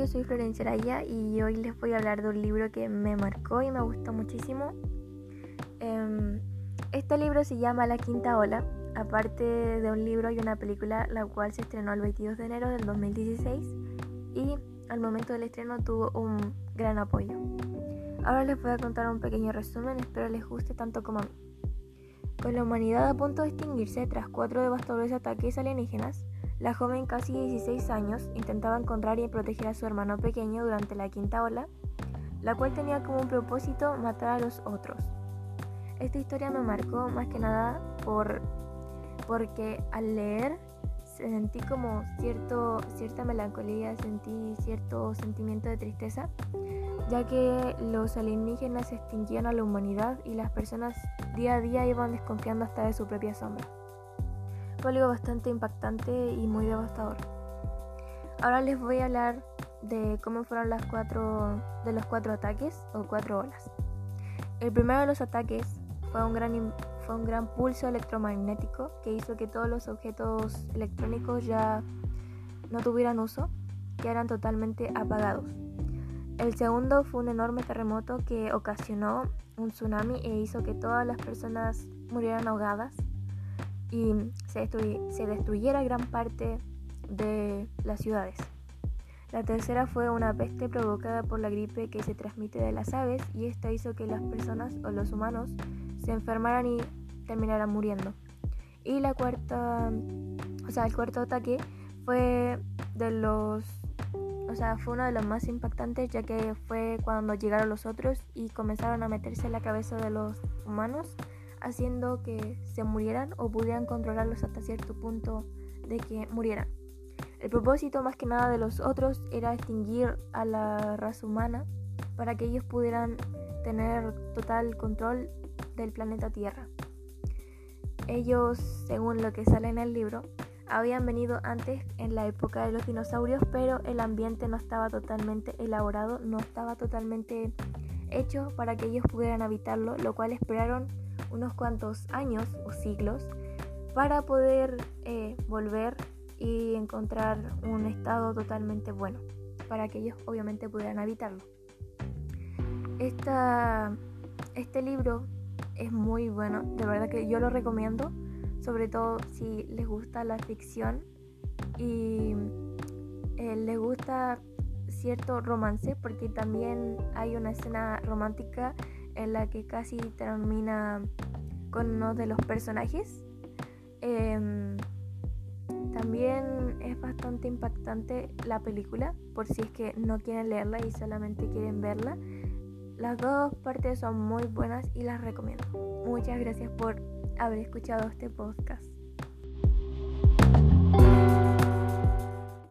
yo soy Florencia Araya y hoy les voy a hablar de un libro que me marcó y me gustó muchísimo. Em, este libro se llama La Quinta Ola. Aparte de un libro hay una película la cual se estrenó el 22 de enero del 2016 y al momento del estreno tuvo un gran apoyo. Ahora les voy a contar un pequeño resumen, espero les guste tanto como a mí. Con la humanidad a punto de extinguirse tras cuatro devastadores ataques alienígenas, la joven, casi 16 años, intentaba encontrar y proteger a su hermano pequeño durante la quinta ola, la cual tenía como propósito matar a los otros. Esta historia me marcó más que nada por, porque al leer sentí como cierto, cierta melancolía, sentí cierto sentimiento de tristeza, ya que los alienígenas extinguían a la humanidad y las personas día a día iban desconfiando hasta de su propia sombra. Fue algo bastante impactante y muy devastador. Ahora les voy a hablar de cómo fueron las cuatro de los cuatro ataques o cuatro olas. El primero de los ataques fue un gran fue un gran pulso electromagnético que hizo que todos los objetos electrónicos ya no tuvieran uso, que eran totalmente apagados. El segundo fue un enorme terremoto que ocasionó un tsunami e hizo que todas las personas murieran ahogadas y se, destruyera gran parte de las ciudades. La tercera fue una peste provocada por la gripe que se transmite de las aves y esta hizo que las personas o los humanos se enfermaran y terminaran muriendo. Y la cuarta, o sea, el cuarto ataque fue de los, o sea, fue uno de los más impactantes ya que fue cuando llegaron los otros y comenzaron a meterse en la cabeza de los humanos haciendo que se murieran o pudieran controlarlos hasta cierto punto de que murieran. El propósito más que nada de los otros era extinguir a la raza humana para que ellos pudieran tener total control del planeta Tierra. Ellos, según lo que sale en el libro, habían venido antes en la época de los dinosaurios, pero el ambiente no estaba totalmente elaborado, no estaba totalmente hecho para que ellos pudieran habitarlo, lo cual esperaron unos cuantos años o siglos para poder eh, volver y encontrar un estado totalmente bueno, para que ellos obviamente pudieran habitarlo. Esta, este libro es muy bueno, de verdad que yo lo recomiendo, sobre todo si les gusta la ficción y eh, les gusta cierto romance, porque también hay una escena romántica en la que casi termina con uno de los personajes. Em, también es bastante impactante la película, por si es que no quieren leerla y solamente quieren verla. Las dos partes son muy buenas y las recomiendo. Muchas gracias por haber escuchado este podcast.